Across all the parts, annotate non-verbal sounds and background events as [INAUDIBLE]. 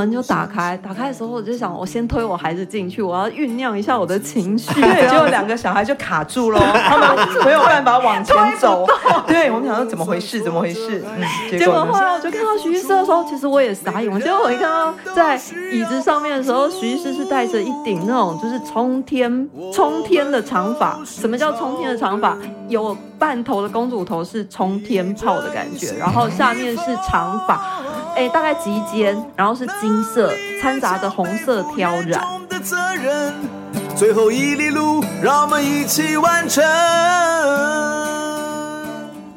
门就打开，打开的时候我就想，我先推我孩子进去，我要酝酿一下我的情绪。对，[LAUGHS] 结果两个小孩就卡住了，[LAUGHS] 他们没有办法往前走。[LAUGHS] 对，我们想说怎么回事？怎么回事？嗯，结果后来我就看到徐医师的时候，其实我也傻眼。结果我一看到在椅子上面的时候，徐医师是戴着一顶那种就是冲天冲天的长发。什么叫冲天的长发？有半头的公主头是冲天炮的感觉，然后下面是长发。哎，大概及肩，然后是金色，掺杂着红色挑染。最后一里路，让我们一起完成。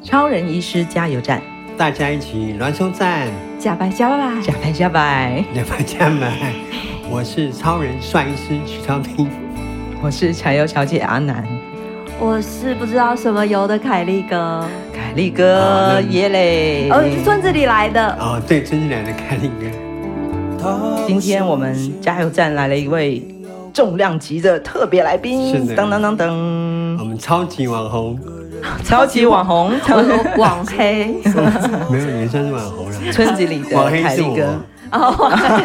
超人医师加油站，大家一起燃烧站，加白加白，加白加白，加白加白。我是超人帅医师许超斌，我是柴油小姐阿南，我是不知道什么油的凯利哥。凯利哥耶嘞！哦，是村子里来的哦，对，村子里来的凯利哥。今天我们加油站来了一位重量级的特别来宾，是的，噔噔噔噔，我们超级网红，超级网红，网黑，[LAUGHS] 没有也算是网红了。村子里的凯利哥，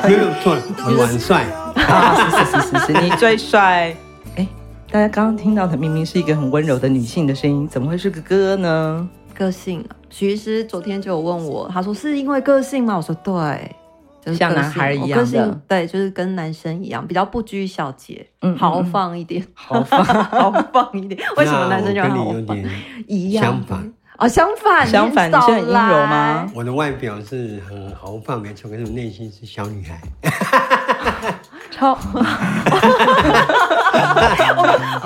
没有错，我蛮帅。[LAUGHS] 啊，是是是是是，你最帅。哎，大家刚刚听到的明明是一个很温柔的女性的声音，怎么会是个哥呢？个性啊，徐医师昨天就有问我，他说是因为个性吗？我说对，就是像男孩一样的，对，就是跟男生一样，比较不拘小节，嗯，豪放一点，豪放，豪放一点。为什么男生就豪放？一样，相反啊，相反，相反，你是很阴柔吗？我的外表是很豪放，没错，可是我内心是小女孩。[LAUGHS] 超，[LAUGHS]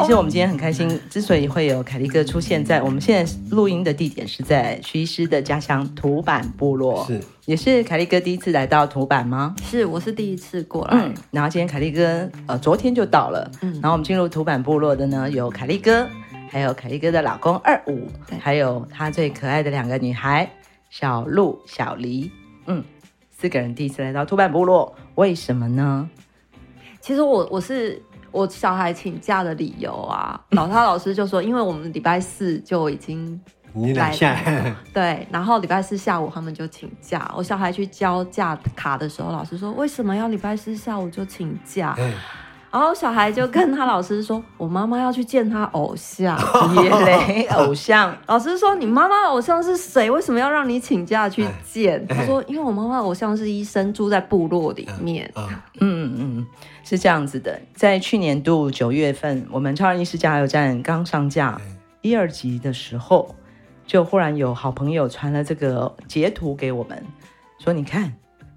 其实我们今天很开心，之所以会有凯利哥出现在我们现在录音的地点，是在徐医师的家乡土坂部落，是，也是凯利哥第一次来到土坂吗？是，我是第一次过来。嗯，然后今天凯利哥呃昨天就到了，嗯，然后我们进入土坂部落的呢有凯利哥，还有凯利哥的老公二五，对。还有他最可爱的两个女孩小鹿、小黎，嗯，四个人第一次来到土坂部落，为什么呢？其实我我是我小孩请假的理由啊，[LAUGHS] 老他老师就说，因为我们礼拜四就已经来下 [LAUGHS] 对，然后礼拜四下午他们就请假，我小孩去交假卡的时候，老师说为什么要礼拜四下午就请假？嗯然后小孩就跟他老师说：“我妈妈要去见他偶像，[LAUGHS] 耶雷，偶像。”老师说：“你妈妈的偶像是谁？为什么要让你请假去见？”他说：“因为我妈妈的偶像是医生，住在部落里面。”嗯嗯嗯，是这样子的。在去年度九月份，我们超人医师加油站刚上架一二集的时候，就忽然有好朋友传了这个截图给我们，说：“你看。”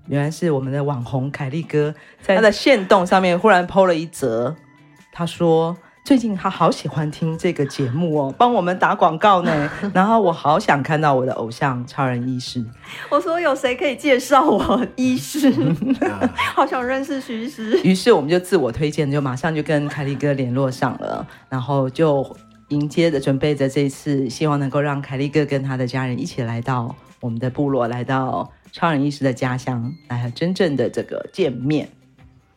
原来是我们的网红凯利哥，在他的线动上面忽然 po 了一则，他说最近他好喜欢听这个节目哦，帮我们打广告呢。[LAUGHS] 然后我好想看到我的偶像超人医师。我说有谁可以介绍我医师？[LAUGHS] 好想认识徐医师。于是我们就自我推荐，就马上就跟凯利哥联络上了，然后就迎接着准备着这次，希望能够让凯利哥跟他的家人一起来到我们的部落，来到。超人医师的家乡，来真正的这个见面，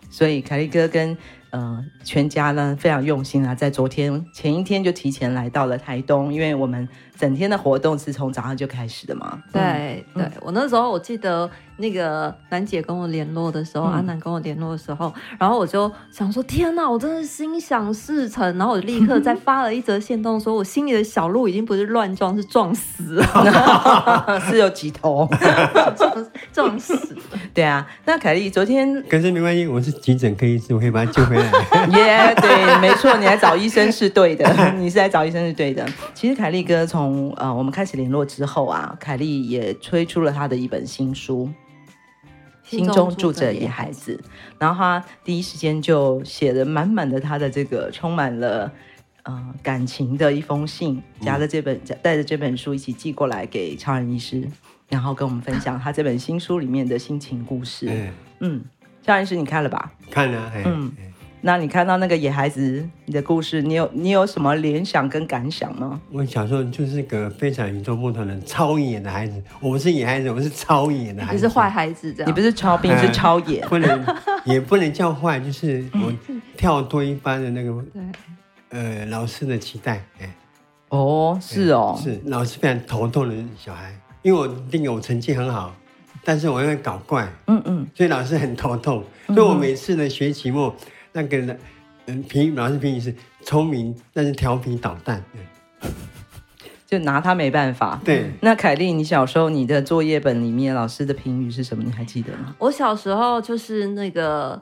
所以凯利哥跟呃全家呢非常用心啊，在昨天前一天就提前来到了台东，因为我们整天的活动是从早上就开始的嘛。对、嗯、对，我那时候我记得。那个楠姐跟我联络的时候，嗯、阿南跟我联络的时候，然后我就想说：天哪，我真的心想事成。然后我就立刻再发了一则线动，说我心里的小鹿已经不是乱撞，是撞死了，[LAUGHS] 是有几头撞撞死。对啊，那凯莉昨天，可是没关系，我是急诊科医师，我可以把他救回来。耶，[LAUGHS] yeah, 对，没错，你来找医生是对的，你是来找医生是对的。其实凯莉哥从呃我们开始联络之后啊，凯莉也推出了他的一本新书。心中住着野孩子，然后他第一时间就写了满满的他的这个充满了呃感情的一封信，夹着这本带着这本书一起寄过来给超人医师，然后跟我们分享他这本新书里面的心情故事。嗯，嗯，超人医师你看了吧？看了，嗯。那你看到那个野孩子你的故事，你有你有什么联想跟感想吗？我小时候就是个非常与众不同的超野的孩子，我不是野孩子，我是超野的孩子。你是坏孩子这样？你不是超兵，是超野，不能也不能叫坏，就是我跳脱一般的那个，呃，老师的期待，哎，哦，是哦，是老师非常头痛的小孩，因为我那个我成绩很好。但是我又会搞怪，嗯嗯，所以老师很头痛。所以我每次的学期末那个人，嗯，评老师评语是聪明，但是调皮捣蛋。就拿他没办法。对，那凯莉，你小时候你的作业本里面老师的评语是什么？你还记得吗？我小时候就是那个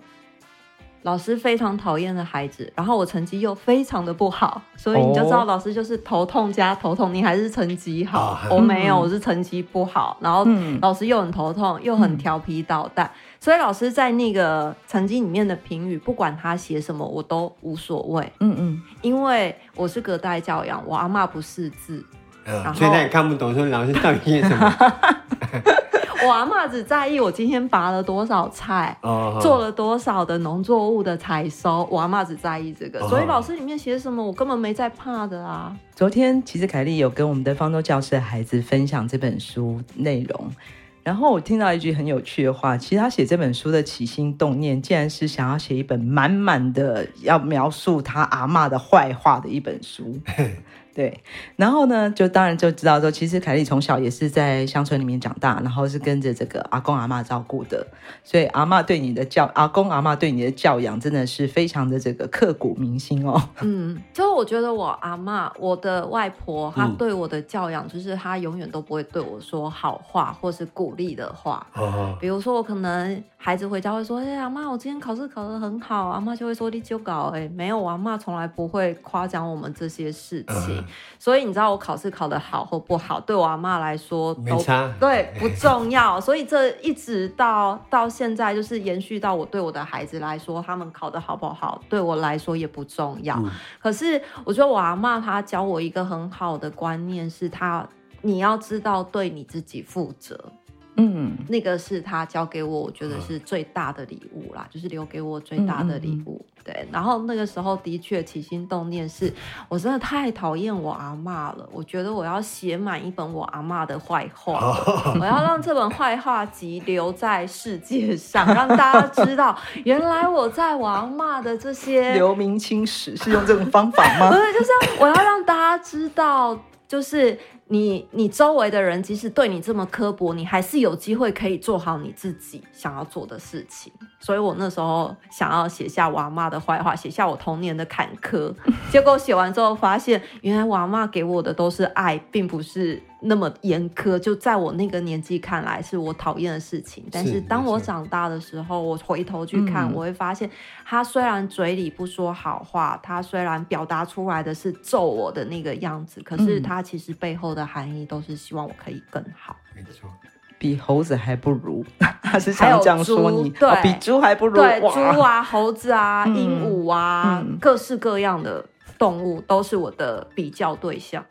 老师非常讨厌的孩子，然后我成绩又非常的不好，所以你就知道老师就是头痛加头痛。你还是成绩好，哦、我没有，我是成绩不好。然后老师又很头痛，又很调皮捣蛋，所以老师在那个成绩里面的评语，不管他写什么，我都无所谓。嗯嗯，因为我是隔代教养，我阿妈不识字。嗯、所以他也看不懂，说老师到底写什么。[LAUGHS] 我阿妈只在意我今天拔了多少菜，哦、做了多少的农作物的采收。我阿妈只在意这个，哦、所以老师里面写什么，我根本没在怕的啊。昨天其实凯丽有跟我们的方舟教室的孩子分享这本书内容，然后我听到一句很有趣的话，其实他写这本书的起心动念，竟然是想要写一本满满的要描述他阿妈的坏话的一本书。[LAUGHS] 对，然后呢，就当然就知道说，其实凯丽从小也是在乡村里面长大，然后是跟着这个阿公阿嬷照顾的，所以阿嬷对你的教，阿公阿嬷对你的教养，真的是非常的这个刻骨铭心哦。嗯，就我觉得我阿嬷，我的外婆，她对我的教养，就是她永远都不会对我说好话或是鼓励的话。哦。比如说，我可能孩子回家会说：“哎，阿妈，我今天考试考得很好。”阿嬷就会说：“你就搞哎，没有，阿妈从来不会夸奖我们这些事情。”所以你知道我考试考得好或不好，对我阿妈来说都没差，对不重要。所以这一直到到现在，就是延续到我对我的孩子来说，他们考得好不好，对我来说也不重要。嗯、可是我觉得我阿妈她教我一个很好的观念，是她你要知道对你自己负责。嗯，那个是他教给我，我觉得是最大的礼物啦，就是留给我最大的礼物。对，然后那个时候的确起心动念是，我真的太讨厌我阿妈了，我觉得我要写满一本我阿妈的坏话，我要让这本坏话集留在世界上，让大家知道，原来我在我阿妈的这些留名青史是用这种方法吗？[LAUGHS] 不是，就是我要让大家知道，就是。你你周围的人即使对你这么刻薄，你还是有机会可以做好你自己想要做的事情。所以我那时候想要写下我阿嬷的坏话，写下我童年的坎坷。结果写完之后发现，原来我阿嬷给我的都是爱，并不是那么严苛。就在我那个年纪看来，是我讨厌的事情。但是当我长大的时候，我回头去看，我会发现，他虽然嘴里不说好话，他虽然表达出来的是揍我的那个样子，可是他其实背后的含义都是希望我可以更好。没错，比猴子还不如，[LAUGHS] 他是想这样说你，对，哦、比猪还不如。对，猪啊，猴子啊，鹦鹉啊，嗯、各式各样的动物都是我的比较对象。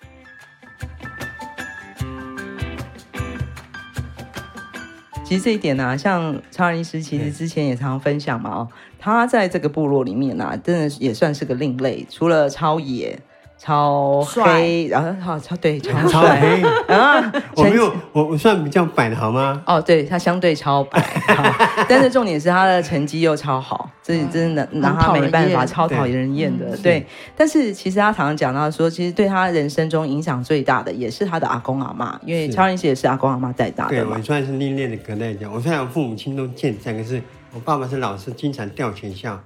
其实这一点呢、啊，像超人医师其实之前也常常分享嘛，哦，他在这个部落里面呢、啊，真的也算是个另类，除了超野。超黑，然后好超对超超黑啊！我没有，我我算比较白的好吗？哦，对，他相对超白，[LAUGHS] 但是重点是他的成绩又超好，这真的拿他没办法，超讨厌人厌的。对，但是其实他常常讲到说，其实对他人生中影响最大的也是他的阿公阿妈，因为超人也是阿公阿妈带大的。对，我算是历练的隔代教，我虽然我父母亲都健在，可是我爸爸是老师，经常调学校。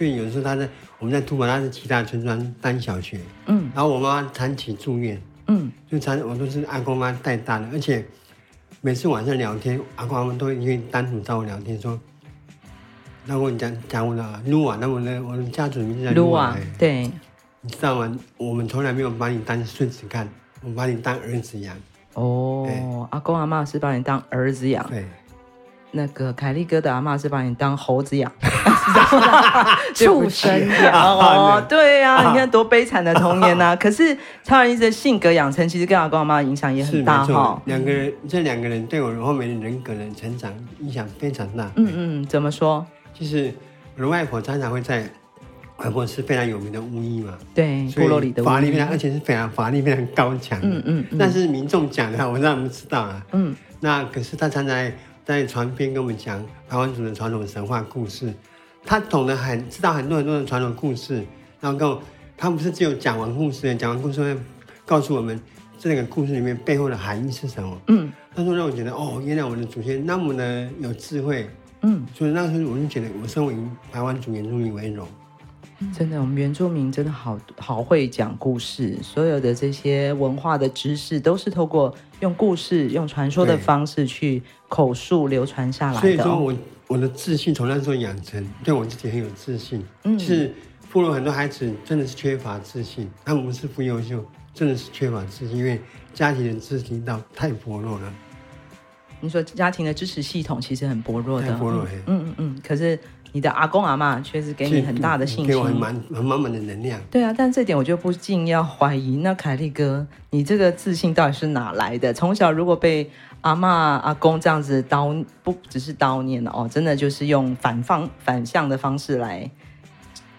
所以有的时候他在我们在土堡，他是其他村庄当小学，嗯，然后我妈妈长期住院，嗯，就长我都是阿公妈带大的，而且每次晚上聊天，阿公阿妈都会单独找我聊天，说，那我讲讲我的卢瓦，那我的我的家族名字叫卢瓦，对，你知道吗？我们从来没有把你当孙子看，我把你当儿子养。哦，阿公阿妈是把你当儿子养，对。那个凯利哥的阿嬷是把你当猴子养，[LAUGHS] 畜生养哦，对呀、啊，啊、你看多悲惨的童年呐、啊！[LAUGHS] 可是超人医师的性格养成，其实跟阿公阿妈影响也很大哈。两个人，这两个人对我后面的人格的成长影响非常大。嗯嗯，怎么说？就是我的外婆常常会在，外婆是非常有名的巫医嘛，对，部落里的法力非常，而且是非常法力非常高强。嗯嗯，嗯但是民众讲的，我让他们知道啊。嗯，那可是他常常。在船边跟我们讲台湾族的传统神话故事，他懂得很，知道很多很多的传统故事，然后跟他不是只有讲完故事，讲完故事会告诉我们这个故事里面背后的含义是什么。嗯，那时候让我觉得哦，原来我的祖先那么的有智慧，嗯，所以那时候我就觉得我身为台湾族原住民为荣。真的，我们原住民真的好好会讲故事，所有的这些文化的知识都是透过用故事、用传说的方式去口述流传下来的。所以说我我的自信从那时候养成，对我自己很有自信。嗯，是部落很多孩子真的是缺乏自信，他们不是不优秀，真的是缺乏自信，因为家庭的支持到太薄弱了。你说家庭的支持系统其实很薄弱的，薄弱。嗯嗯嗯，可是。你的阿公阿妈确实给你很大的信心，给我很满很满满的能量。对啊，但这点我就不禁要怀疑，那凯利哥，你这个自信到底是哪来的？从小如果被阿妈阿公这样子叨，不只是叨念哦，真的就是用反方反向的方式来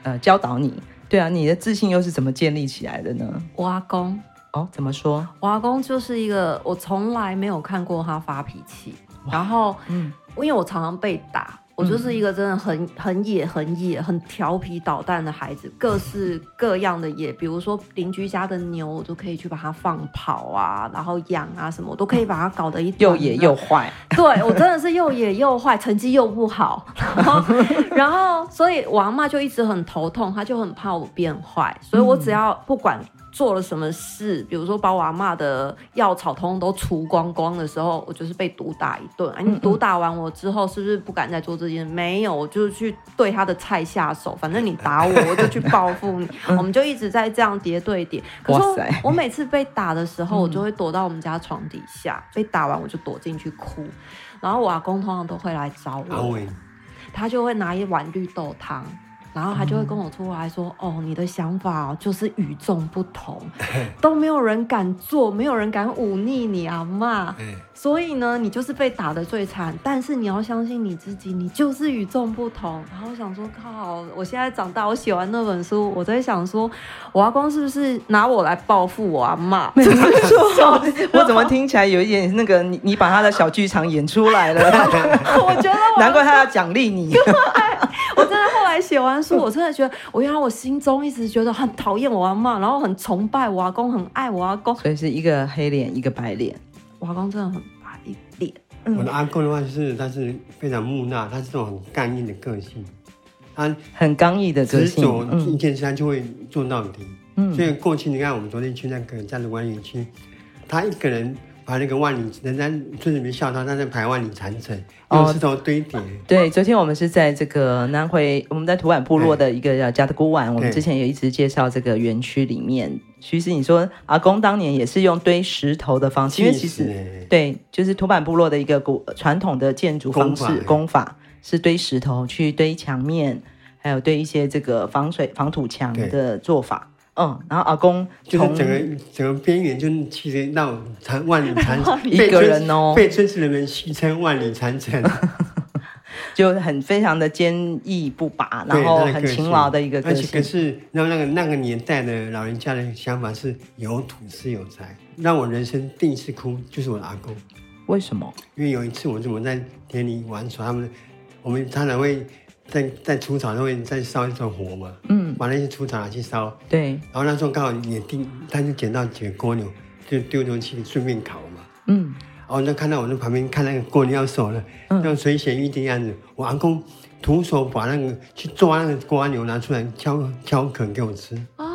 呃教导你。对啊，你的自信又是怎么建立起来的呢？我阿公哦，怎么说？我阿公就是一个我从来没有看过他发脾气，然后嗯，因为我常常被打。我就是一个真的很很野、很野、很调皮捣蛋的孩子，各式各样的野，比如说邻居家的牛，我都可以去把它放跑啊，然后养啊什么，我都可以把它搞得一又野又坏。对，我真的是又野又坏，成绩又不好，然后，[LAUGHS] 然后所以我阿嬷就一直很头痛，她就很怕我变坏，所以我只要不管。做了什么事，比如说把我阿嬷的药草通通都除光光的时候，我就是被毒打一顿。哎，你毒打完我之后，是不是不敢再做这件事？没有，我就是去对他的菜下手。反正你打我，我就去报复你。[LAUGHS] 我们就一直在这样叠对叠。可是我每次被打的时候，我就会躲到我们家床底下。被打完我就躲进去哭。然后我阿公通常都会来找我，他就会拿一碗绿豆汤。然后他就会跟我出来说：“嗯、哦，你的想法就是与众不同，[LAUGHS] 都没有人敢做，没有人敢忤逆你阿妈。所以呢，你就是被打的最惨。但是你要相信你自己，你就是与众不同。”然后我想说：“靠，我现在长大，我写完那本书，我在想说，我阿公是不是拿我来报复我阿嬷？[LAUGHS] 没错，我 [LAUGHS] 怎么听起来有一点那个你你把他的小剧场演出来了？我觉得我难怪他要奖励你。写完书。”我真的觉得，我原来我心中一直觉得很讨厌我阿妈，然后很崇拜我阿公，很爱我阿公，所以是一个黑脸，一个白脸。我阿公真的很白脸。我的阿公的话就是，他是非常木讷，他是这种很刚硬的个性，他很刚毅的个性，执着一件事他就会做到底。嗯，所以过去你看，我们昨天去那个家族管理区，他一个人。把那个万里，人家村里面笑他，他在排万里长城，用石头堆叠。对，昨天我们是在这个南回，我们在土坂部落的一个叫加德古玩，我们之前也一直介绍这个园区里面。其实你说阿公当年也是用堆石头的方式，因为其实对，就是土坂部落的一个古传统的建筑方式工法是堆石头去堆墙面，还有堆一些这个防水防土墙的做法。嗯，然后阿公就是整个整个边缘，就其实到长万里长城，[LAUGHS] 一个人哦，被村子人们戏称万里长城，[LAUGHS] 就很非常的坚毅不拔，然后很勤劳的一个个性。可是，那那个那个年代的老人家的想法是有土是有财，让我人生第一次哭就是我的阿公。为什么？因为有一次我怎么在田里玩耍，他们我们常常会。在在除草上面再烧一种火嘛，嗯，把那些除草拿去烧，对，然后那时候刚好也定，他就捡到几个蜗牛，就丢进去顺便烤嘛，嗯，然后就看到我在旁边看那个蜗牛要熟了，嗯，像垂涎欲滴的样子，我阿公徒手把那个去抓那个蜗牛拿出来敲敲壳给我吃。啊，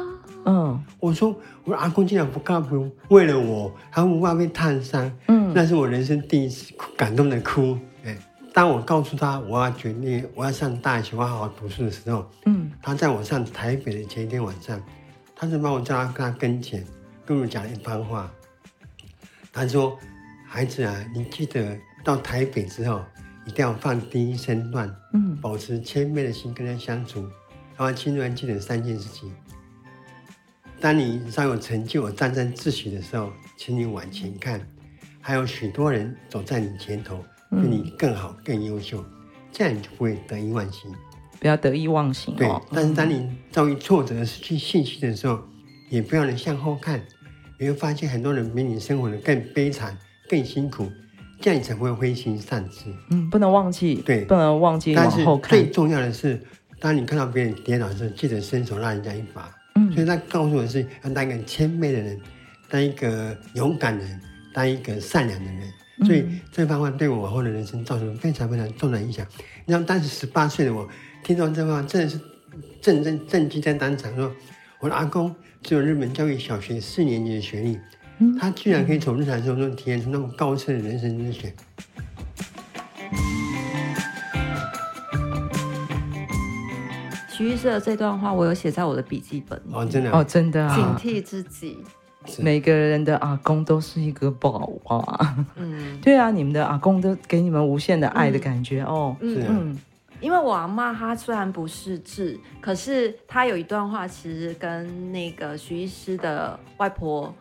嗯，我说我阿公竟然不干不为了我，还不怕被烫伤，嗯，那是我人生第一次感动的哭。当我告诉他我要决定我要上大学，我要好好读书的时候，嗯，他在我上台北的前一天晚上，他就把我叫到他跟前，跟我讲了一番话。他说：“孩子啊，你记得到台北之后，一定要放低身段，嗯，保持谦卑的心跟他相处。然后，千万记得三件事情：当你稍有成就、沾沾自喜的时候，请你往前看，还有许多人走在你前头。”比你更好、更优秀，这样你就不会得意忘形。不要得意忘形哦。对，但是当你遭遇挫折、失去信心的时候，也不要能向后看，你会发现很多人比你生活的更悲惨、更辛苦，这样你才不会灰心丧志。嗯，不能忘记，对，不能忘记往后看。但是最重要的是，当你看到别人跌倒的时候，记得伸手拉人家一把。嗯，所以他告诉我的是，要当一个谦卑的人，当一个勇敢的人，当一个善良的人。所以这番话对我往后的人生造成非常非常重的影响。你知道当时十八岁的我，听到这话，真的是震震震惊在当场，说我的阿公只有日本教育小学四年级的学历，他居然可以从日常生活中体验出那种高深的人生哲学。徐医师的这段话，我有写在我的笔记本哦，真的哦，真的，啊警惕自己。每个人的阿公都是一个宝啊！嗯，[LAUGHS] 对啊，你们的阿公都给你们无限的爱的感觉、嗯、哦。嗯嗯，因为我阿妈她虽然不识字，可是她有一段话，其实跟那个徐医师的外婆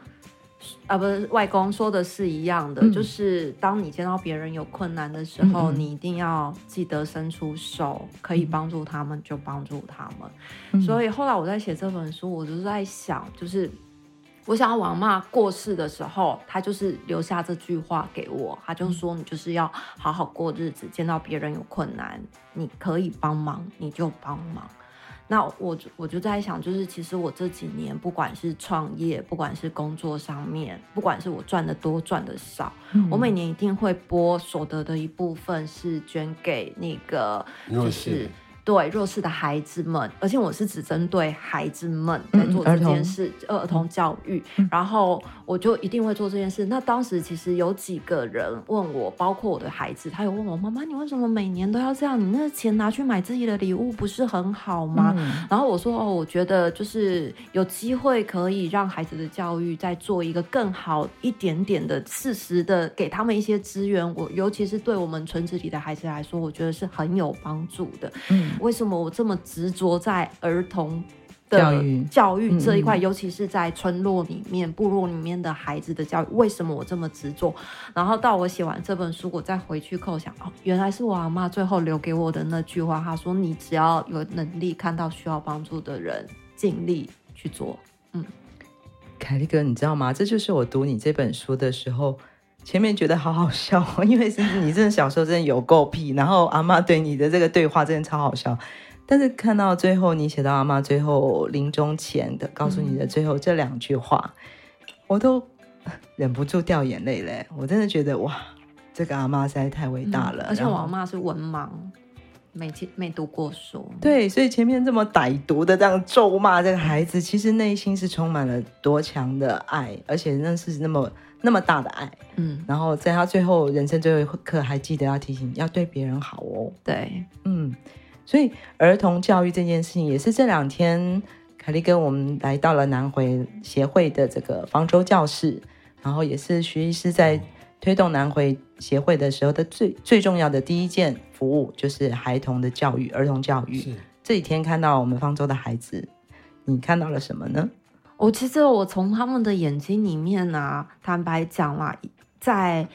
啊，不是外公说的是一样的，嗯、就是当你见到别人有困难的时候，嗯、你一定要记得伸出手，可以帮助他们就帮助他们。嗯、所以后来我在写这本书，我就是在想，就是。我想要我妈过世的时候，她就是留下这句话给我，她就说：“你就是要好好过日子，见到别人有困难，你可以帮忙你就帮忙。”那我我就在想，就是其实我这几年不管是创业，不管是工作上面，不管是我赚的多赚的少，嗯、我每年一定会拨所得的一部分是捐给那个就是。对弱势的孩子们，而且我是只针对孩子们在做这件事，嗯、儿童教育，嗯、然后我就一定会做这件事。那当时其实有几个人问我，包括我的孩子，他有问我妈妈，你为什么每年都要这样？你那钱拿去买自己的礼物不是很好吗？嗯、然后我说哦，我觉得就是有机会可以让孩子的教育再做一个更好一点点的，适时的给他们一些资源。我尤其是对我们村子里的孩子来说，我觉得是很有帮助的。嗯。为什么我这么执着在儿童的教育教育这一块，尤其是在村落里面、部落里面的孩子的教育？为什么我这么执着？然后到我写完这本书，我再回去扣想，哦，原来是我阿妈最后留给我的那句话。她说：“你只要有能力看到需要帮助的人，尽力去做。”嗯，凯利哥，你知道吗？这就是我读你这本书的时候。前面觉得好好笑，[LAUGHS] 因为是你真的小时候真的有够屁，然后阿妈对你的这个对话真的超好笑。但是看到最后，你写到阿妈最后临终前的告诉你的最后这两句话，嗯、我都忍不住掉眼泪嘞。我真的觉得哇，这个阿妈实在太伟大了。嗯、而且我阿妈是文盲，没没读过书。对，所以前面这么歹毒的这样咒骂这个孩子，其实内心是充满了多强的爱，而且那是那么。那么大的爱，嗯，然后在他最后人生最后一刻，还记得要提醒要对别人好哦。对，嗯，所以儿童教育这件事情，也是这两天凯利跟我们来到了南回协会的这个方舟教室，然后也是徐医师在推动南回协会的时候的最最重要的第一件服务，就是孩童的教育，儿童教育。是这几天看到我们方舟的孩子，你看到了什么呢？我其实我从他们的眼睛里面啊，坦白讲啦，在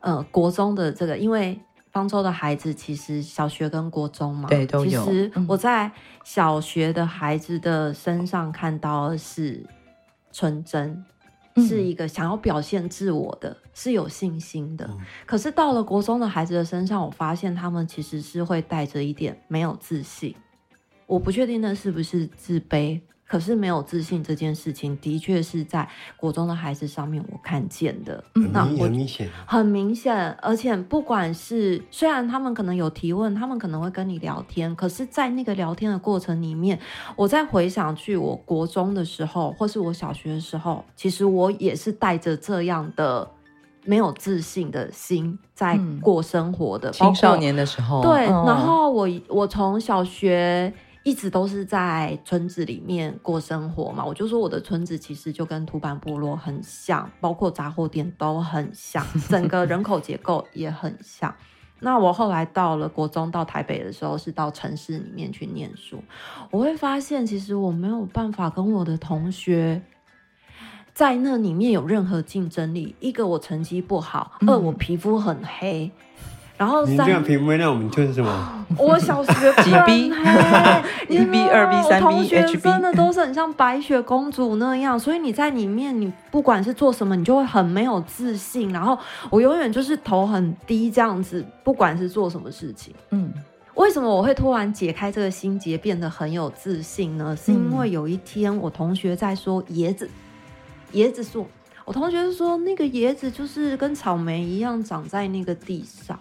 呃国中的这个，因为方舟的孩子其实小学跟国中嘛，对都有。其实我在小学的孩子的身上看到的是纯真，嗯、是一个想要表现自我的，是有信心的。嗯、可是到了国中的孩子的身上，我发现他们其实是会带着一点没有自信。我不确定那是不是自卑。可是没有自信这件事情，的确是在国中的孩子上面我看见的，嗯，那很明显，很明显。而且不管是虽然他们可能有提问，他们可能会跟你聊天，可是，在那个聊天的过程里面，我在回想去我国中的时候，或是我小学的时候，其实我也是带着这样的没有自信的心在过生活的，嗯、青少年的时候。对，哦、然后我我从小学。一直都是在村子里面过生活嘛，我就说我的村子其实就跟土坂部落很像，包括杂货店都很像，整个人口结构也很像。那我后来到了国中，到台北的时候是到城市里面去念书，我会发现其实我没有办法跟我的同学在那里面有任何竞争力。一个我成绩不好，嗯、二我皮肤很黑。然后三，你这样评分，那我们就是什么？我小学 [LAUGHS] 几 B？[LAUGHS] 一 B、二 B、三 B、同学真的都是很像白雪公主那样，所以你在里面，你不管是做什么，你就会很没有自信。然后我永远就是头很低这样子，不管是做什么事情。嗯，为什么我会突然解开这个心结，变得很有自信呢？是因为有一天我同学在说椰子，椰子树。我同学说那个椰子就是跟草莓一样长在那个地上。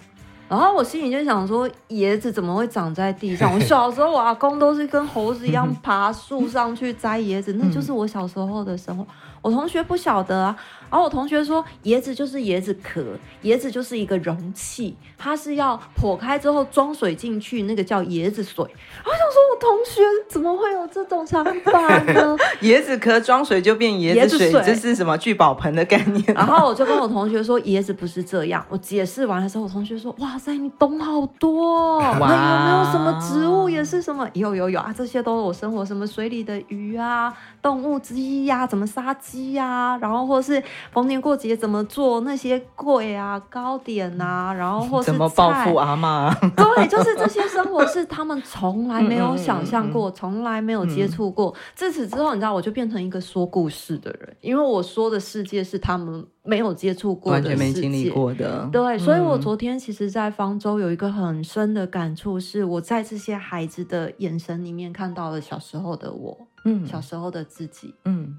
然后我心里就想说，椰子怎么会长在地上？我 [LAUGHS] 小时候，我阿公都是跟猴子一样 [LAUGHS] 爬树上去摘椰子，那就是我小时候的生活。我同学不晓得啊，然后我同学说，椰子就是椰子壳，椰子就是一个容器，它是要剖开之后装水进去，那个叫椰子水。我想说，我同学怎么会有这种想法呢？[LAUGHS] 椰子壳装水就变椰子水，这是什么聚宝盆的概念？然后我就跟我同学说，椰子不是这样。我解释完的时候，我同学说，哇塞，你懂好多。哦，那有没有什么植物也是什么？有有有啊，这些都是我生活什么水里的鱼啊，动物之一呀，怎么杀鸡呀，然后或是逢年过节怎么做那些粿啊、糕点啊，然后或是怎么报复阿妈？[LAUGHS] 对，就是这些生活是他们从来没有想象过，从来没有接触过。自此之后，你知道，我就变成一个说故事的人，因为我说的世界是他们没有接触过的，完全没经历过的。对，所以我昨天其实，在方舟有一个很深的感触，是我在这些孩子的眼神里面看到了小时候的我，嗯，小时候的自己，嗯。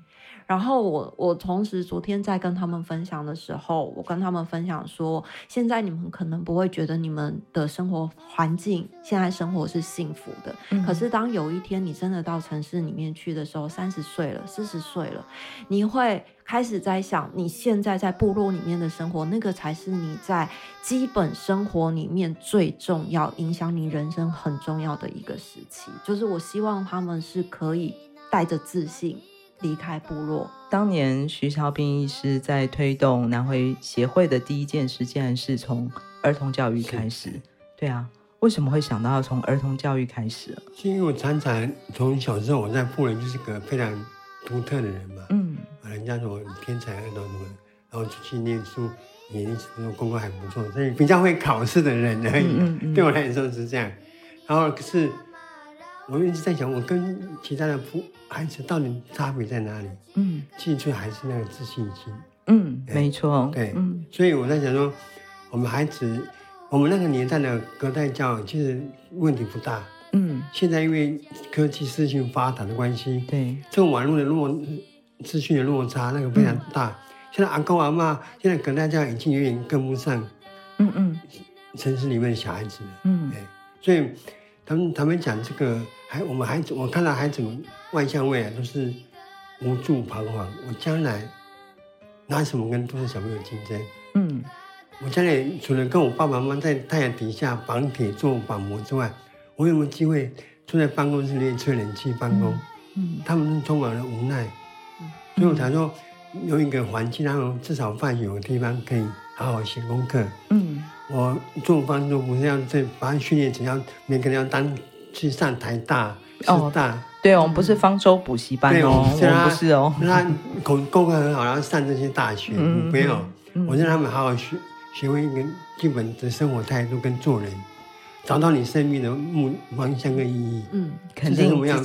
然后我我同时昨天在跟他们分享的时候，我跟他们分享说，现在你们可能不会觉得你们的生活环境现在生活是幸福的，嗯、可是当有一天你真的到城市里面去的时候，三十岁了，四十岁了，你会开始在想，你现在在部落里面的生活，那个才是你在基本生活里面最重要、影响你人生很重要的一个时期。就是我希望他们是可以带着自信。离开部落。当年徐小兵医师在推动南回协会的第一件事，竟然是从儿童教育开始。对啊，为什么会想到要从儿童教育开始？是因为我常常从小时候我在部落就是个非常独特的人嘛。嗯，人家说天才儿童什么，然后出去念书，也一直都功课还不错，所以比较会考试的人而已。嗯嗯嗯，对我来说是这样。然后可是。我一直在想，我跟其他的孩子到底差别在哪里？嗯，记住还是那个自信心。嗯，欸、没错。对，嗯，所以我在想说，我们孩子，我们那个年代的隔代教育其实问题不大。嗯，现在因为科技资讯发达的关系，对，这种网络的落资讯的落差那个非常大。嗯、现在阿公阿妈，现在隔代教育已经有点跟不上。嗯嗯，城市里面的小孩子。嗯，对，所以他们他们讲这个。还我们孩子，我看到孩子们外向未来都是无助彷徨。我将来拿什么跟都市小朋友竞争？嗯，我将来除了跟我爸爸妈妈在太阳底下绑铁做板模之外，我有没有机会坐在办公室里面吹冷气办公？嗯，嗯他们充满了无奈。嗯，所以我才说有一个环境，然后至少放学有个地方可以好好写功课。嗯，我做方舟不是要在把训练成要每个人要当。去上台大、师大，哦、对哦，不是方舟补习班哦，我们不是哦。那功功课很好，然后上这些大学，嗯、没有，嗯、我让他们好好学，学会一个基本的生活态度跟做人，找到你生命的目方向跟意义。嗯，肯定我们要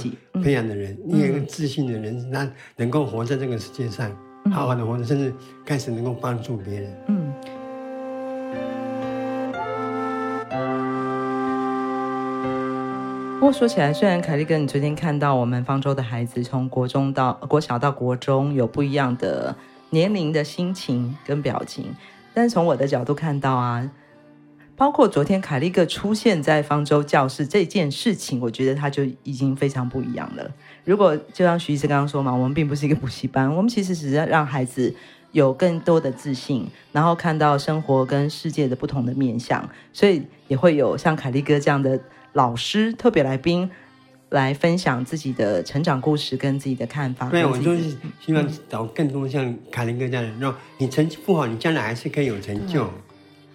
培养的人，你有、嗯、一个自信的人，那能够活在这个世界上，好好的活着，甚至开始能够帮助别人。嗯。不过说起来，虽然凯利哥，你昨天看到我们方舟的孩子从国中到国小到国中有不一样的年龄的心情跟表情，但是从我的角度看到啊，包括昨天凯利哥出现在方舟教室这件事情，我觉得他就已经非常不一样了。如果就像徐医师刚刚说嘛，我们并不是一个补习班，我们其实只是让孩子有更多的自信，然后看到生活跟世界的不同的面向，所以也会有像凯利哥这样的。老师特别来宾来分享自己的成长故事跟自己的看法。对，我就是希望找更多像凯林哥这样的人，让你成绩不好，你将来还是可以有成就。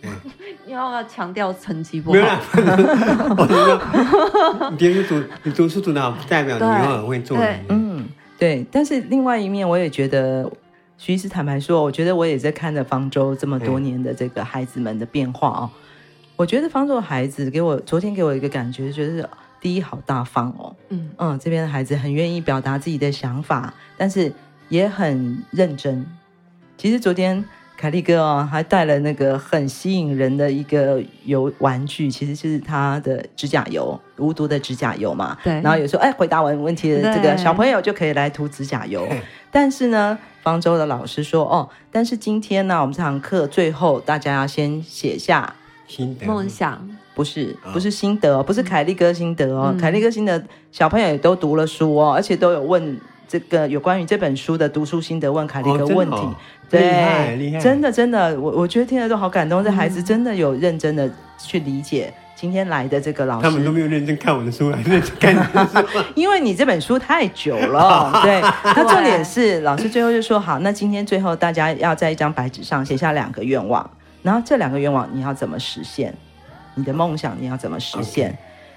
对，[LAUGHS] 你要不要强调成绩不好？没有啦，[LAUGHS] 我说，你读书你读书读得好，不代表你以后很会做人。嗯，对。但是另外一面，我也觉得徐医师坦白说，我觉得我也在看着方舟这么多年的这个孩子们的变化哦。我觉得方舟的孩子给我昨天给我一个感觉，就是第一好大方哦，嗯嗯，这边的孩子很愿意表达自己的想法，但是也很认真。其实昨天凯利哥哦，还带了那个很吸引人的一个油玩具，其实是他的指甲油，无毒的指甲油嘛。对。然后有时候哎，回答完问题的这个小朋友就可以来涂指甲油，[LAUGHS] 但是呢。方舟的老师说哦，但是今天呢，我们这堂课最后大家要先写下心得。梦想，不是不是心得哦，不是凯利哥心得哦，凯利哥心得小朋友也都读了书哦，而且都有问这个有关于这本书的读书心得，问凯利哥问题，哦、对，厉害厉害，真的真的，我我觉得听了都好感动，这孩子真的有认真的去理解。今天来的这个老师，他们都没有认真看我的书，还认真看你的书。[LAUGHS] 因为你这本书太久了，[LAUGHS] 对。他重点是老师最后就说好，那今天最后大家要在一张白纸上写下两个愿望，然后这两个愿望你要怎么实现？你的梦想你要怎么实现？Okay.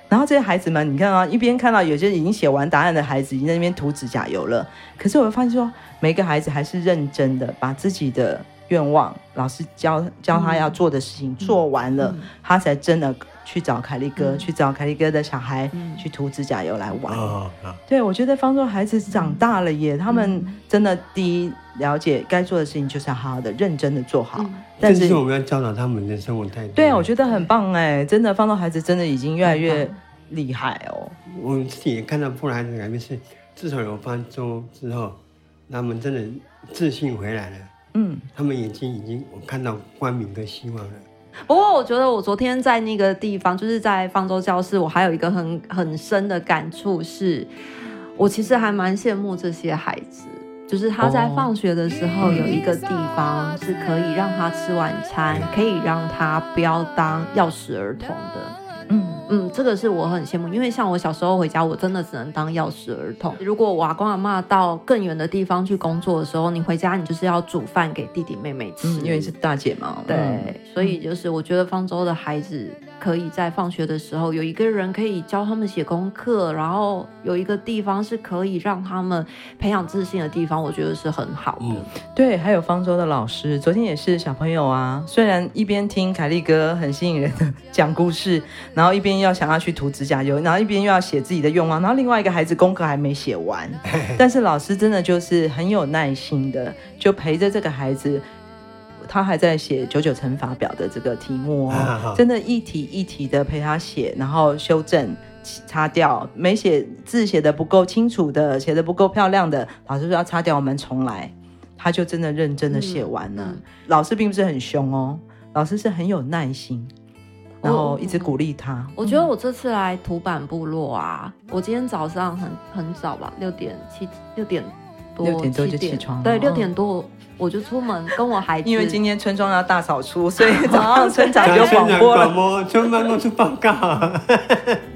然后这些孩子们，你看啊，一边看到有些已经写完答案的孩子已经在那边涂指甲油了，可是我会发现说，每个孩子还是认真的把自己的愿望，老师教教他要做的事情、嗯、做完了，嗯、他才真的。去找凯利哥，嗯、去找凯利哥的小孩，嗯、去涂指甲油来玩。哦哦、对，我觉得方舟孩子长大了耶，嗯、他们真的第一了解该做的事情就是要好好的、认真的做好。嗯、但是，是我们要教导他们的生活态度。对，我觉得很棒哎，真的，方舟孩子真的已经越来越厉害哦。我自己也看到布莱孩子的改变是，自从有方舟之后，他们真的自信回来了。嗯，他们眼睛已经我看到光明跟希望了。不过，我觉得我昨天在那个地方，就是在方舟教室，我还有一个很很深的感触是，我其实还蛮羡慕这些孩子，就是他在放学的时候有一个地方是可以让他吃晚餐，可以让他不要当钥匙儿童的。嗯，这个是我很羡慕，因为像我小时候回家，我真的只能当钥匙儿童。如果我阿公阿妈到更远的地方去工作的时候，你回家你就是要煮饭给弟弟妹妹吃，嗯，因为是大姐嘛。对，嗯，所以就是我觉得方舟的孩子。可以在放学的时候有一个人可以教他们写功课，然后有一个地方是可以让他们培养自信的地方，我觉得是很好的。嗯、对，还有方舟的老师，昨天也是小朋友啊，虽然一边听凯利哥很吸引人的讲故事，然后一边要想要去涂指甲油，然后一边又要写自己的愿望，然后另外一个孩子功课还没写完，[LAUGHS] 但是老师真的就是很有耐心的，就陪着这个孩子。他还在写九九乘法表的这个题目哦，真的，一题一题的陪他写，然后修正、擦掉，没写字写的不够清楚的，写的不够漂亮的，老师说要擦掉，我们重来。他就真的认真的写完了。嗯、老师并不是很凶哦，老师是很有耐心，然后一直鼓励他。我觉得我这次来土板部落啊，我今天早上很很早吧，六点七六点多，六点多就起床，对，六点多。哦我就出门跟我孩子，因为今天村庄要大扫除，所以早上村长就广播了。[LAUGHS] 村办公室报告。[LAUGHS]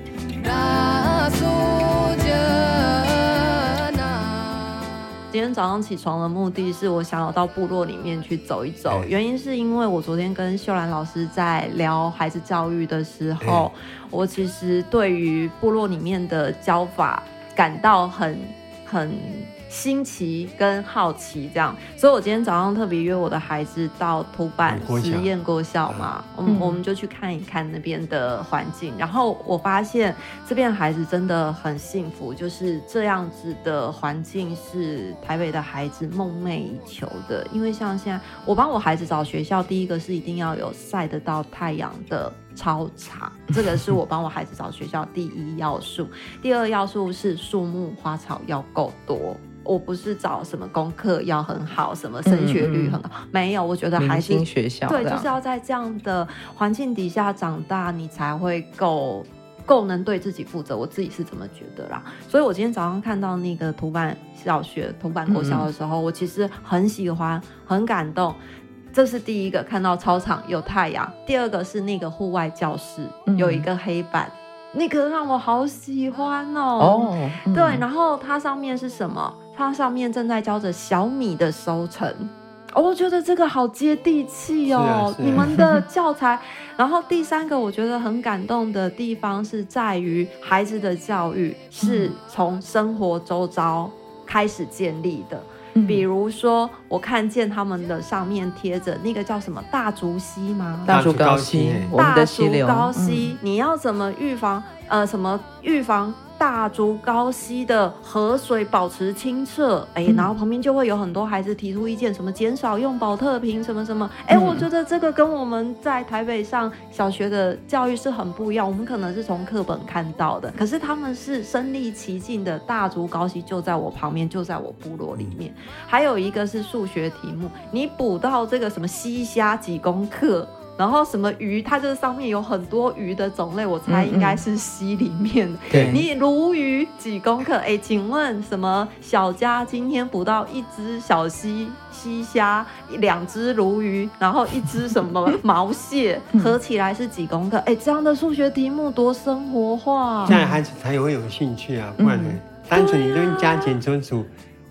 今天早上起床的目的是我想要到部落里面去走一走，原因是因为我昨天跟秀兰老师在聊孩子教育的时候，我其实对于部落里面的教法感到很很。新奇跟好奇这样，所以我今天早上特别约我的孩子到土坂实验国校嘛，我们我们就去看一看那边的环境，然后我发现这边的孩子真的很幸福，就是这样子的环境是台北的孩子梦寐以求的，因为像现在我帮我孩子找学校，第一个是一定要有晒得到太阳的操场，这个是我帮我孩子找学校第一要素，第二要素是树木花草要够多。我不是找什么功课要很好，什么升学率很好，嗯嗯没有。我觉得还是学校对，就是要在这样的环境底下长大，你才会够够能对自己负责。我自己是这么觉得啦。所以我今天早上看到那个土坂小学、土坂国小的时候，我其实很喜欢，很感动。这是第一个看到操场有太阳，第二个是那个户外教室有一个黑板，嗯、那个让我好喜欢哦。哦，嗯、对，然后它上面是什么？它上面正在教着小米的收成，哦，我觉得这个好接地气哦。啊啊、你们的教材，然后第三个我觉得很感动的地方是在于孩子的教育是从生活周遭开始建立的。嗯、比如说，我看见他们的上面贴着那个叫什么大竹溪吗？大竹高溪，大竹高溪，嗯、你要怎么预防？呃，什么预防？大竹高溪的河水保持清澈，哎，然后旁边就会有很多孩子提出意见，什么减少用保特瓶，什么什么，哎，我觉得这个跟我们在台北上小学的教育是很不一样。我们可能是从课本看到的，可是他们是身历其境的。大竹高溪就在我旁边，就在我部落里面。还有一个是数学题目，你补到这个什么溪虾几公克？然后什么鱼，它这个上面有很多鱼的种类，我猜应该是溪里面的。对、嗯嗯，你鲈鱼几公克？哎，请问什么小佳今天捕到一只小溪溪虾，两只鲈鱼，然后一只什么毛蟹，[LAUGHS] 合起来是几公克？哎，这样的数学题目多生活化，这样孩子才会有兴趣啊，不然呢，单纯你就加减乘除。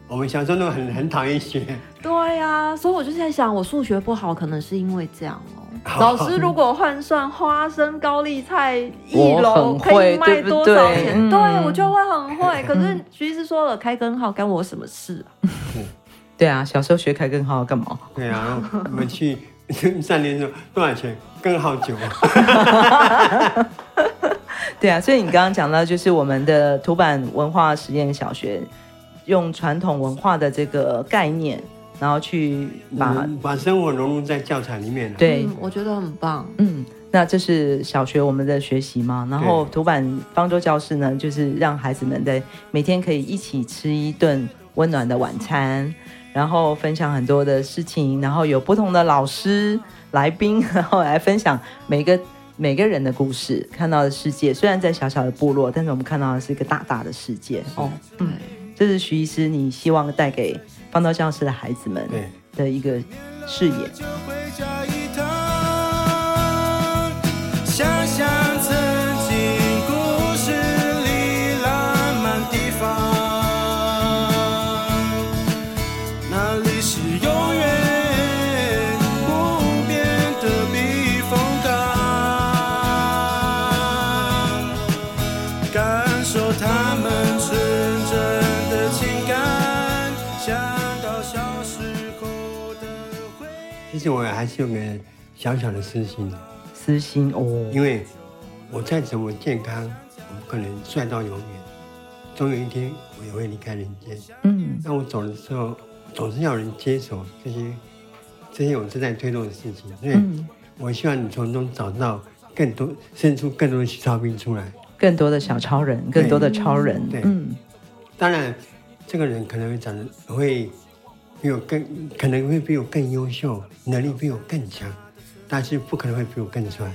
我们小时候都很很讨厌学，对呀、啊，所以我就在想，我数学不好，可能是因为这样哦。老师如果换算花生高丽菜一楼可以卖多少钱，对，对我就会很会。可是徐医师说了，开根号干我什么事啊？[LAUGHS] 对啊，小时候学开根号干嘛？对啊，我们去 [LAUGHS] 三年的时候多少钱？根号九。[LAUGHS] 对啊，所以你刚刚讲到，就是我们的土版文化实验小学。用传统文化的这个概念，然后去把把生活融入在教材里面。对、嗯，我觉得很棒。嗯，那这是小学我们的学习嘛？然后土版方舟教室呢，就是让孩子们在每天可以一起吃一顿温暖的晚餐，然后分享很多的事情，然后有不同的老师来宾，[LAUGHS] 然后来分享每个每个人的故事，看到的世界。虽然在小小的部落，但是我们看到的是一个大大的世界。哦，嗯。这是徐医师，你希望带给方舟教室的孩子们的一个视野。实我还是有个小小的私心，私心哦，因为我再怎么健康，我不可能帅到永远，总有一天我也会离开人间。嗯，那我走的时候，总是要人接手这些这些我正在推动的事情，所以我希望你从中找到更多，生出更多的小超兵出来，更多的小超人，更多的超人。对，嗯，当然这个人可能会长得会。比我更可能会比我更优秀，能力比我更强，但是不可能会比我更帅。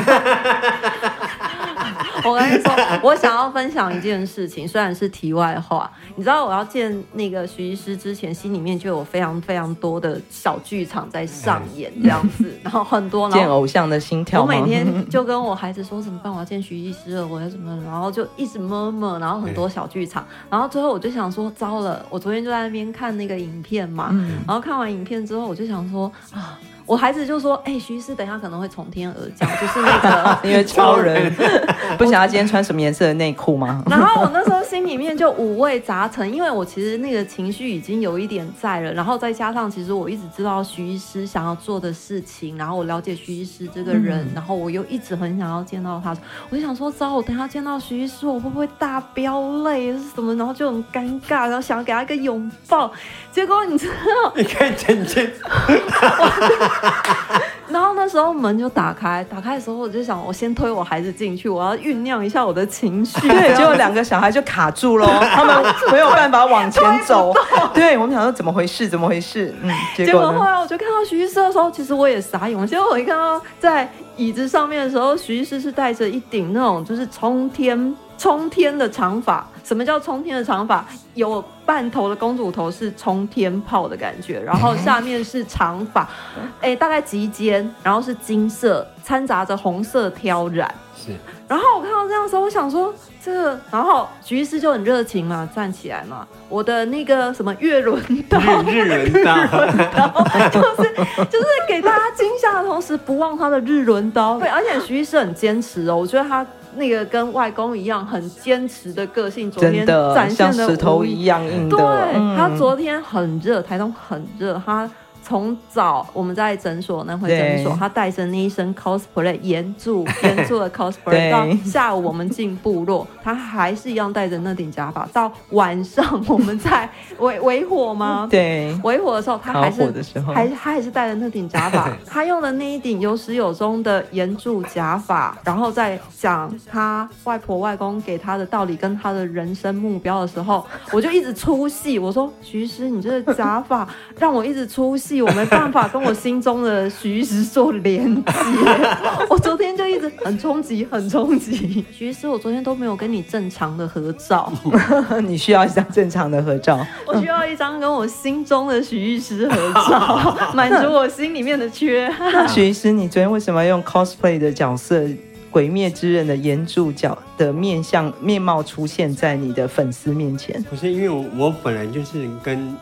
[LAUGHS] [LAUGHS] 我跟你说，我想要分享一件事情，虽然是题外话。你知道，我要见那个徐医师之前，心里面就有非常非常多的小剧场在上演，这样子，[LAUGHS] 然后很多见偶像的心跳。我每天就跟我孩子说怎么办？我要见徐医师了，我要怎么？然后就一直 murmur，然后很多小剧场，然后最后我就想说，糟了，我昨天就在那边看那个影片嘛，然后看完影片之后，我就想说啊。我孩子就说：“哎、欸，徐医师，等一下可能会从天而降，就是那个 [LAUGHS] 因为超人 [LAUGHS] 不想要今天穿什么颜色的内裤吗？”然后我那时候心里面就五味杂陈，因为我其实那个情绪已经有一点在了，然后再加上其实我一直知道徐医师想要做的事情，然后我了解徐医师这个人，嗯、然后我又一直很想要见到他，我就想说：“糟，我等一下见到徐医师，我会不会大飙泪是什么？”然后就很尴尬，然后想要给他一个拥抱，结果你知道，你可以整件。[LAUGHS] [LAUGHS] 然后那时候门就打开，打开的时候我就想，我先推我孩子进去，我要酝酿一下我的情绪。[LAUGHS] 对，结果两个小孩就卡住了，[LAUGHS] 他们没有办法往前走。对，我们想说怎么回事？怎么回事？嗯，结果后来我就看到徐医师的时候，其实我也傻眼。结果我一看到在椅子上面的时候，徐医师是戴着一顶那种就是冲天。冲天的长发，什么叫冲天的长发？有半头的公主头是冲天炮的感觉，然后下面是长发，[LAUGHS] 哎，大概及肩，然后是金色，掺杂着红色挑染。是。然后我看到这样的时候，我想说这个，然后徐医师就很热情嘛，站起来嘛，我的那个什么月轮刀，日轮刀，[LAUGHS] 然后就是就是给大家惊吓的同时，不忘他的日轮刀。对，而且徐医师很坚持哦，我觉得他。那个跟外公一样很坚持的个性，昨天展现的像石头一样硬的。对，他昨天很热，台东很热，他从早我们在诊所那回诊所，他带着那一身 cosplay 严柱严柱的 cosplay 到下午我们进部落，他还是一样戴着那顶假发。到晚上我们在围围火吗？[LAUGHS] 对，围火的时候他还是还他还是戴着那顶假发。[LAUGHS] 他用的那一顶有始有终的严柱假发，然后再讲他外婆外公给他的道理跟他的人生目标的时候，我就一直出戏。我说徐师，你这个假发让我一直出戏。我没办法跟我心中的徐医师做连接，[LAUGHS] 我昨天就一直很冲击，很冲击。徐医师，我昨天都没有跟你正常的合照，[LAUGHS] 你需要一张正常的合照，我需要一张跟我心中的徐医师合照，[LAUGHS] 满足我心里面的缺憾。徐医师，你昨天为什么要用 cosplay 的角色《鬼灭之刃》的炎柱角的面相面貌出现在你的粉丝面前？不是因为我我本来就是跟。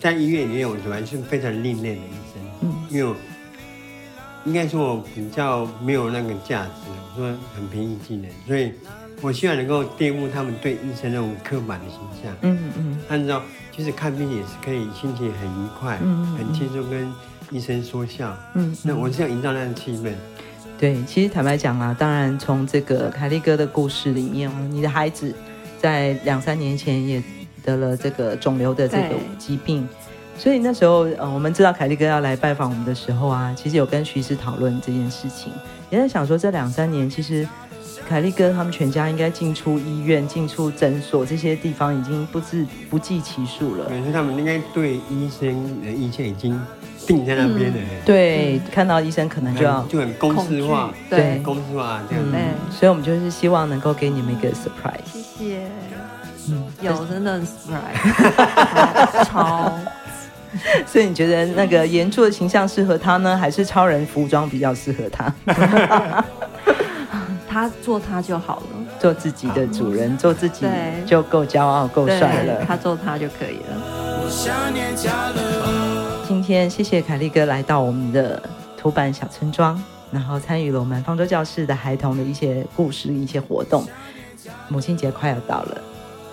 在医院里面，我主要是非常另类的医生，嗯，因为我应该说我比较没有那个价值，我说很平易近人，所以我希望能够颠覆他们对医生那种刻板的形象，嗯嗯嗯，按照其实看病也是可以心情很愉快，嗯，嗯，很轻松跟医生说笑，嗯，那我是要营造那样的气氛。对，其实坦白讲啊，当然从这个凯利哥的故事里面，你的孩子在两三年前也。得了这个肿瘤的这个疾病，所以那时候，呃，我们知道凯利哥要来拜访我们的时候啊，其实有跟徐医师讨论这件事情，也在想说，这两三年其实凯利哥他们全家应该进出医院、进出诊所这些地方已经不计不计其数了。可是他们应该对医生的意见已经定在那边了。嗯、对，看到医生可能就要就很公式化，对，公式化这样子。嗯、所以我们就是希望能够给你们一个 surprise。谢谢。嗯，有真的很 surprise，[LAUGHS] 超。所以你觉得那个原著的形象适合他呢，还是超人服装比较适合他？[LAUGHS] 他做他就好了，做自己的主人，做自己就够骄傲、够帅了。他做他就可以了。今天谢谢凯利哥来到我们的土板小村庄，然后参与了我们方舟教室的孩童的一些故事、一些活动。母亲节快要到了。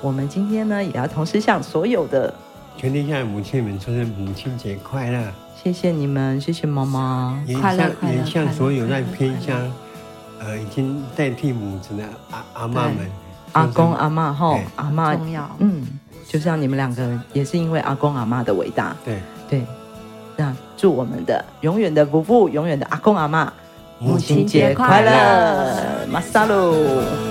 我们今天呢，也要同时向所有的全天下的母亲们说声母亲节快乐！谢谢你们，谢谢妈妈，快乐快乐！也向所有在偏乡，呃，已经代替母子的阿阿妈们、阿公阿妈后阿妈重要，嗯，就像你们两个，也是因为阿公阿妈的伟大，对对，那祝我们的永远的夫妇，永远的阿公阿妈，母亲节快乐，马萨鲁。